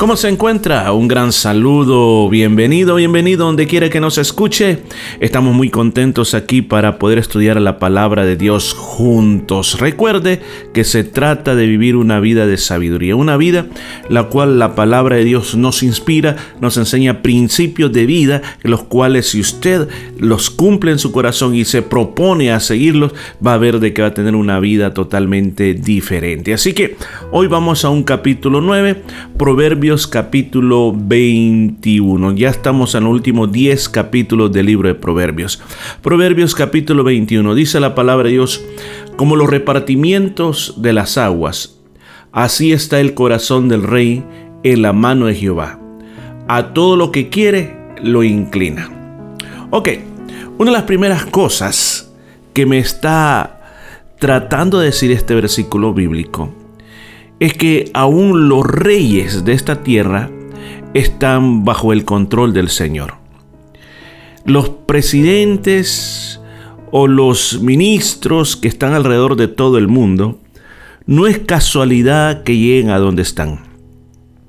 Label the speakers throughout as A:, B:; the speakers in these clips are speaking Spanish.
A: ¿Cómo se encuentra? Un gran saludo, bienvenido, bienvenido donde quiera que nos escuche. Estamos muy contentos aquí para poder estudiar la palabra de Dios juntos. Recuerde que se trata de vivir una vida de sabiduría, una vida la cual la palabra de Dios nos inspira, nos enseña principios de vida, los cuales si usted los cumple en su corazón y se propone a seguirlos, va a ver de que va a tener una vida totalmente diferente. Así que hoy vamos a un capítulo 9, Proverbios capítulo 21. Ya estamos en los últimos 10 capítulos del libro de Proverbios. Proverbios capítulo 21 dice la palabra de Dios, como los repartimientos de las aguas, así está el corazón del rey en la mano de Jehová. A todo lo que quiere lo inclina. Ok, una de las primeras cosas que me está tratando de decir este versículo bíblico es que aún los reyes de esta tierra están bajo el control del Señor. Los presidentes o los ministros que están alrededor de todo el mundo, no es casualidad que lleguen a donde están.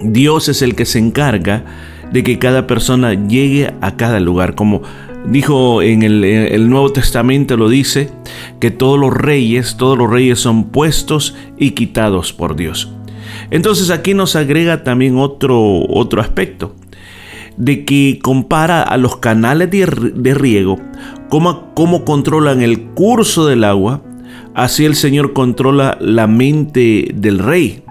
A: Dios es el que se encarga de que cada persona llegue a cada lugar, como dijo en el, Nuevo Testamento, lo dice, que todos los reyes, todos los reyes son puestos y quitados por Dios. Entonces aquí nos agrega también otro, otro aspecto, de que compara a los canales de, riego, cómo, cómo controlan el curso del agua, así el Señor controla la mente del rey,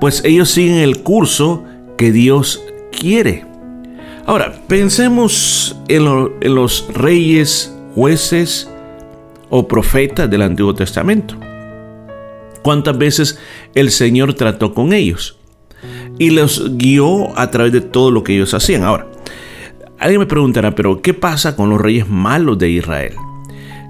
A: pues ellos siguen el curso que Dios quiere. Ahora, pensemos en, los reyes, jueces o profetas del Antiguo Testamento. ¿Cuántas veces el Señor trató con ellos? Y los guió a través de todo lo que ellos hacían. Ahora, alguien me preguntará, pero ¿qué pasa con los reyes malos de Israel?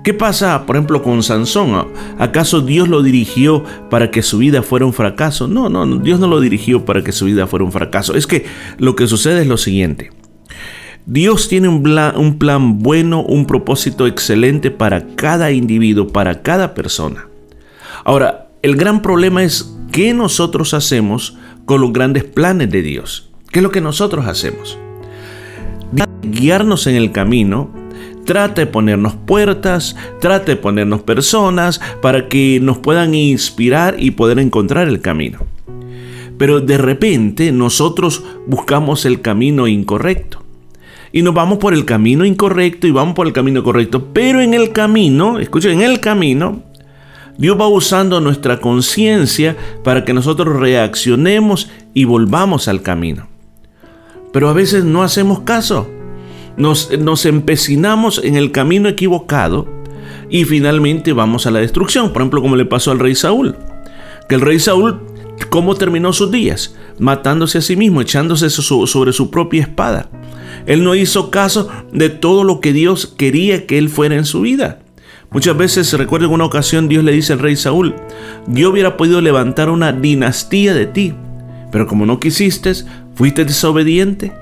A: ¿Qué pasa, por ejemplo, con Sansón? ¿Acaso Dios lo dirigió para que su vida fuera un fracaso? No, no, Dios no lo dirigió para que su vida fuera un fracaso. Es que lo que sucede es lo siguiente. Dios tiene un plan, bueno, un propósito excelente para cada individuo, para cada persona. Ahora, el gran problema es qué nosotros hacemos con los grandes planes de Dios. ¿Qué es lo que nosotros hacemos? Guiarnos en el camino, trata de ponernos puertas, trata de ponernos personas para que nos puedan inspirar y poder encontrar el camino. Pero de repente nosotros buscamos el camino incorrecto y nos vamos por el camino incorrecto y vamos por el camino correcto. Pero en el camino, escuchen, en el camino, Dios va usando nuestra conciencia para que nosotros reaccionemos y volvamos al camino. Pero a veces no hacemos caso. Nos, empecinamos en el camino equivocado y finalmente vamos a la destrucción. Por ejemplo, como le pasó al rey Saúl. Que el rey Saúl, ¿cómo terminó sus días? Matándose a sí mismo, echándose sobre su propia espada. Él no hizo caso de todo lo que Dios quería que él fuera en su vida. Muchas veces, recuerdo en una ocasión, Dios le dice al rey Saúl, yo hubiera podido levantar una dinastía de ti, pero como no quisiste, fuiste desobediente.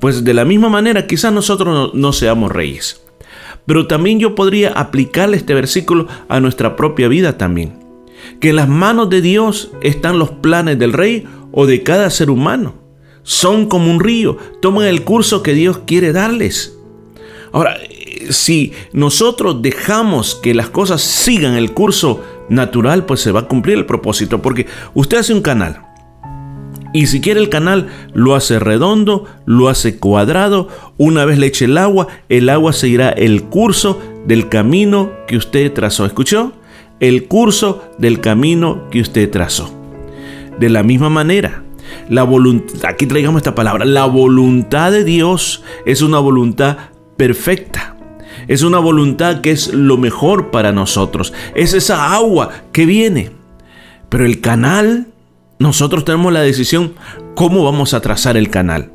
A: Pues de la misma manera, quizás nosotros no, no seamos reyes. Pero también yo podría aplicarle este versículo a nuestra propia vida también. Que en las manos de Dios están los planes del rey o de cada ser humano son como un río, toman el curso que Dios quiere darles. Ahora, si nosotros dejamos que las cosas sigan el curso natural, pues se va a cumplir el propósito, porque usted hace un canal. Y si quiere el canal, lo hace redondo, lo hace cuadrado. Una vez le eche el agua, el agua seguirá el curso del camino que usted trazó. ¿Escuchó? El curso del camino que usted trazó. De la misma manera, la voluntad, aquí traigamos esta palabra, la voluntad de Dios es una voluntad perfecta. Es una voluntad que es lo mejor para nosotros. Es esa agua que viene. Pero el canal, nosotros tenemos la decisión cómo vamos a trazar el canal.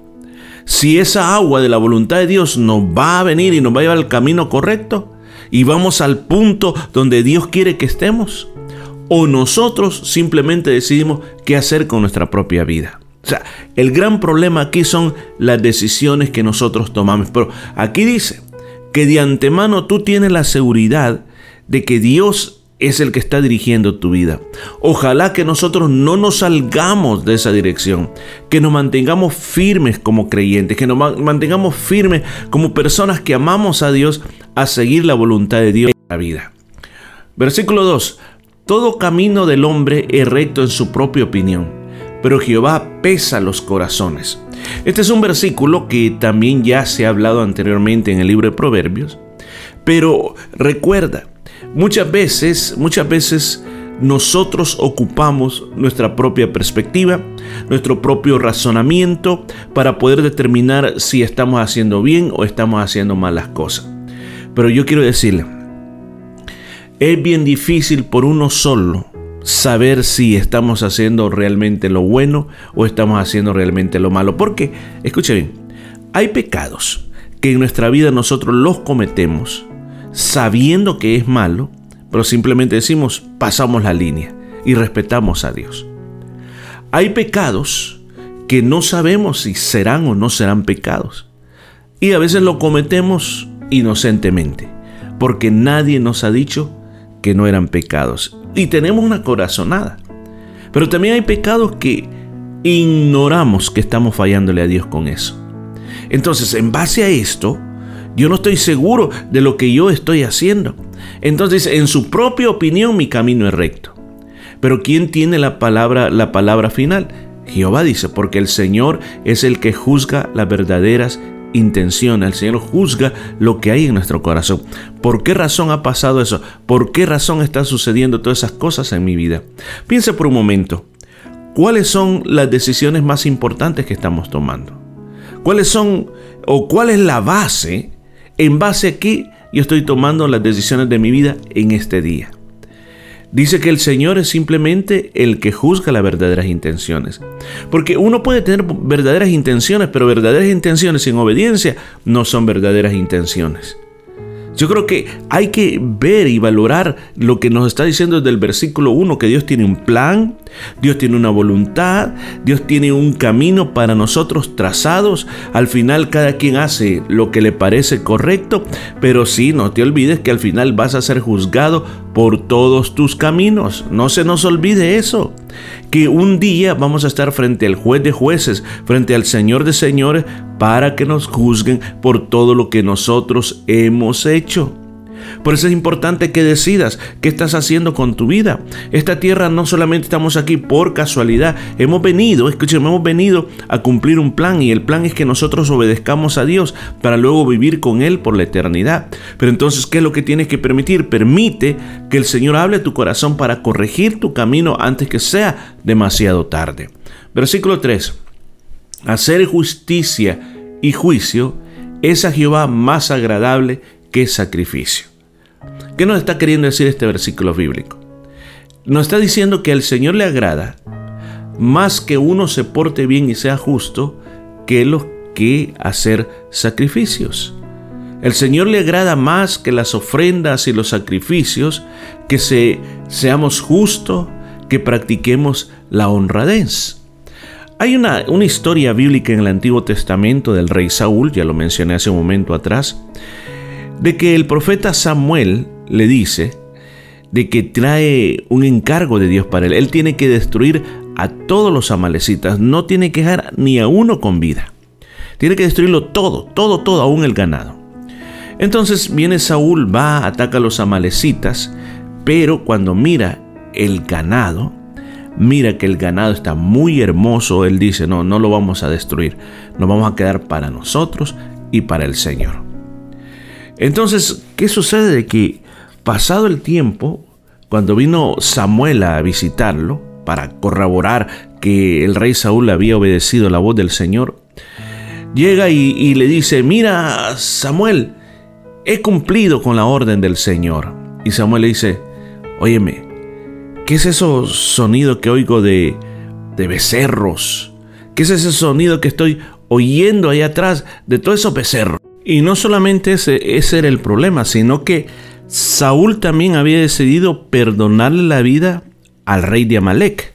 A: Si esa agua de la voluntad de Dios nos va a venir y nos va a llevar al camino correcto y vamos al punto donde Dios quiere que estemos, o nosotros simplemente decidimos qué hacer con nuestra propia vida. O sea, el gran problema aquí son las decisiones que nosotros tomamos. Pero aquí dice que de antemano tú tienes la seguridad de que Dios es el que está dirigiendo tu vida. Ojalá que nosotros no nos salgamos de esa dirección, que nos mantengamos firmes como creyentes, que nos mantengamos firmes como personas que amamos a Dios a seguir la voluntad de Dios en la vida. Versículo 2. Todo camino del hombre es recto en su propia opinión, pero Jehová pesa los corazones. Este es un versículo que también ya se ha hablado anteriormente en el libro de Proverbios, pero recuerda, muchas veces, muchas veces nosotros ocupamos nuestra propia perspectiva, nuestro propio razonamiento para poder determinar si estamos haciendo bien o estamos haciendo mal las cosas. Pero yo quiero decirle, es bien difícil por uno solo saber si estamos haciendo realmente lo bueno o estamos haciendo realmente lo malo. Porque, escuche bien, hay pecados que en nuestra vida nosotros los cometemos sabiendo que es malo, pero simplemente decimos, pasamos la línea y respetamos a Dios. Hay pecados que no sabemos si serán o no serán pecados. Y a veces lo cometemos inocentemente, porque nadie nos ha dicho que no eran pecados. Y tenemos una corazonada. Pero también hay pecados que ignoramos que estamos fallándole a Dios con eso. Entonces, en base a esto, yo no estoy seguro de lo que yo estoy haciendo. Entonces, en su propia opinión, mi camino es recto. Pero ¿quién tiene la palabra, la palabra final? Jehová dice, porque el Señor es el que juzga las verdaderas intención, el Señor juzga lo que hay en nuestro corazón. ¿Por qué razón ha pasado eso? ¿Por qué razón están sucediendo todas esas cosas en mi vida? Piense por un momento, ¿cuáles son las decisiones más importantes que estamos tomando? ¿Cuáles son o cuál es la base en base a qué yo estoy tomando las decisiones de mi vida en este día? Dice que el Señor es simplemente el que juzga las verdaderas intenciones. Porque uno puede tener verdaderas intenciones, pero verdaderas intenciones sin obediencia no son verdaderas intenciones. Yo creo que hay que ver y valorar lo que nos está diciendo desde el versículo 1, que Dios tiene un plan, Dios tiene una voluntad, Dios tiene un camino para nosotros trazados. Al final cada quien hace lo que le parece correcto, pero sí, no te olvides que al final vas a ser juzgado por todos tus caminos. No se nos olvide eso que un día vamos a estar frente al juez de jueces, frente al Señor de señores, para que nos juzguen por todo lo que nosotros hemos hecho. Por eso es importante que decidas qué estás haciendo con tu vida. Esta tierra no solamente estamos aquí por casualidad, hemos venido, escúcheme, hemos venido a cumplir un plan y el plan es que nosotros obedezcamos a Dios para luego vivir con Él por la eternidad. Pero entonces, ¿qué es lo que tienes que permitir? Permite que el Señor hable a tu corazón para corregir tu camino antes que sea demasiado tarde. Versículo 3. Hacer justicia y juicio es a Jehová más agradable que sacrificio. ¿Qué nos está queriendo decir este versículo bíblico? Nos está diciendo que al Señor le agrada más que uno se porte bien y sea justo que lo que hacer sacrificios. El Señor le agrada más que las ofrendas y los sacrificios, que se, seamos justos, que practiquemos la honradez. Hay una, una historia bíblica en el Antiguo Testamento del rey Saúl, ya lo mencioné hace un momento atrás, de que el profeta Samuel le dice de que trae un encargo de Dios para él. Él tiene que destruir a todos los amalecitas, no tiene que dejar ni a uno con vida. Tiene que destruirlo todo, todo, todo, aún el ganado. Entonces viene Saúl, va, ataca a los amalecitas, pero cuando mira el ganado, mira que el ganado está muy hermoso, él dice, no, no lo vamos a destruir, nos vamos a quedar para nosotros y para el Señor. Entonces, ¿qué sucede? De que pasado el tiempo, cuando vino Samuel a visitarlo para corroborar que el rey Saúl había obedecido la voz del Señor, llega y, le dice, mira Samuel, he cumplido con la orden del Señor. Y Samuel le dice, óyeme, ¿Qué es ese sonido que oigo de, de becerros? ¿Qué es ese sonido que estoy oyendo ahí atrás de todos esos becerros? Y no solamente ese, ese era el problema, sino que Saúl también había decidido perdonarle la vida al rey de Amalek.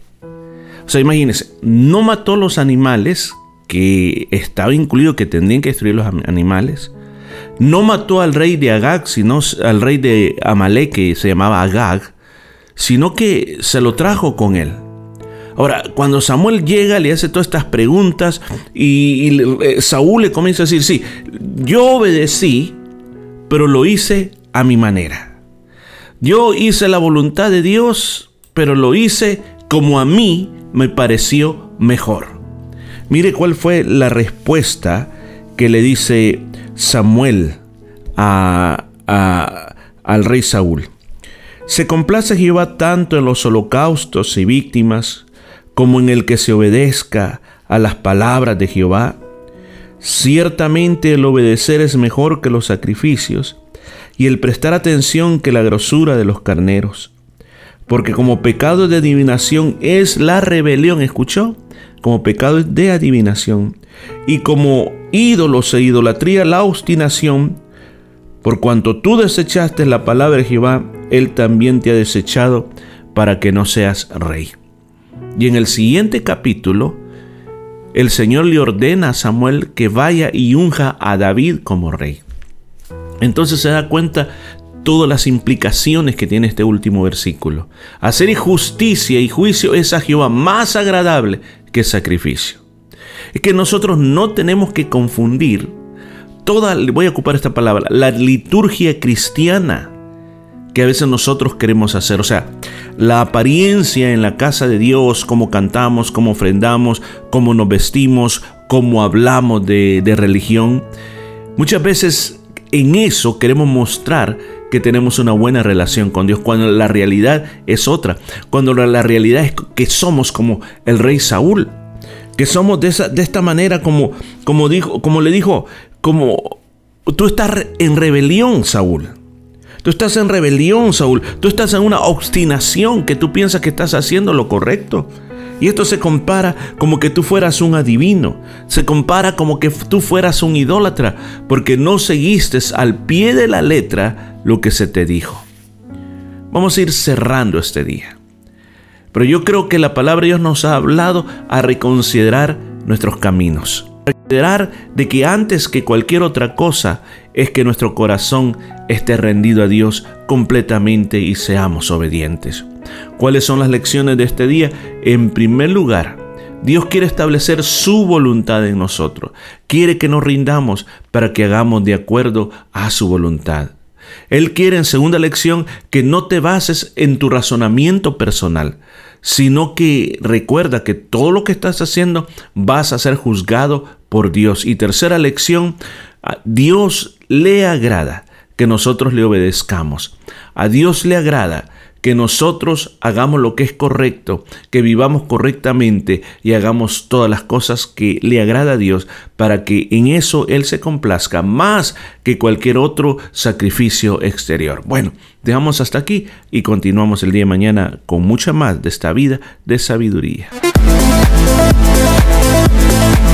A: O sea, imagínense, no mató los animales que estaba incluido que tendrían que destruir los animales. No mató al rey de Agag, sino al rey de Amalek que se llamaba Agag sino que se lo trajo con él. Ahora, cuando Samuel llega, le hace todas estas preguntas y, eh, Saúl le comienza a decir, sí, yo obedecí, pero lo hice a mi manera. Yo hice la voluntad de Dios, pero lo hice como a mí me pareció mejor. Mire cuál fue la respuesta que le dice Samuel al rey Saúl. Se complace Jehová tanto en los holocaustos y víctimas como en el que se obedezca a las palabras de Jehová. Ciertamente el obedecer es mejor que los sacrificios y el prestar atención que la grosura de los carneros. Porque como pecado de adivinación es la rebelión, ¿escuchó? Como pecado de adivinación. Y como ídolos e idolatría la obstinación, por cuanto tú desechaste la palabra de Jehová, Él también te ha desechado para que no seas rey. Y en el siguiente capítulo, el Señor le ordena a Samuel que vaya y unja a David como rey. Entonces se da cuenta todas las implicaciones que tiene este último versículo. Hacer justicia y juicio es a Jehová más agradable que sacrificio. Es que nosotros no tenemos que confundir toda, voy a ocupar esta palabra, la liturgia cristiana que a veces nosotros queremos hacer. O sea, la apariencia en la casa de Dios, cómo cantamos, cómo ofrendamos, cómo nos vestimos, cómo hablamos de, religión. Muchas veces en eso queremos mostrar que tenemos una buena relación con Dios, cuando la realidad es otra, cuando la, realidad es que somos como el rey Saúl, que somos de, esa, de esta manera como, como, dijo, como le dijo como tú estás en rebelión, Saúl. Tú estás en rebelión, Saúl. Tú estás en una obstinación que tú piensas que estás haciendo lo correcto. Y esto se compara como que tú fueras un adivino. Se compara como que tú fueras un idólatra porque no seguiste al pie de la letra lo que se te dijo. Vamos a ir cerrando este día. Pero yo creo que la palabra de Dios nos ha hablado a reconsiderar nuestros caminos de que antes que cualquier otra cosa es que nuestro corazón esté rendido a Dios completamente y seamos obedientes. ¿Cuáles son las lecciones de este día? En primer lugar, Dios quiere establecer su voluntad en nosotros. Quiere que nos rindamos para que hagamos de acuerdo a su voluntad. Él quiere en segunda lección que no te bases en tu razonamiento personal, sino que recuerda que todo lo que estás haciendo vas a ser juzgado por Dios. Y tercera lección, a Dios le agrada que nosotros le obedezcamos. A Dios le agrada que nosotros hagamos lo que es correcto, que vivamos correctamente y hagamos todas las cosas que le agrada a Dios para que en eso Él se complazca más que cualquier otro sacrificio exterior. Bueno, dejamos hasta aquí y continuamos el día de mañana con mucha más de esta vida de sabiduría.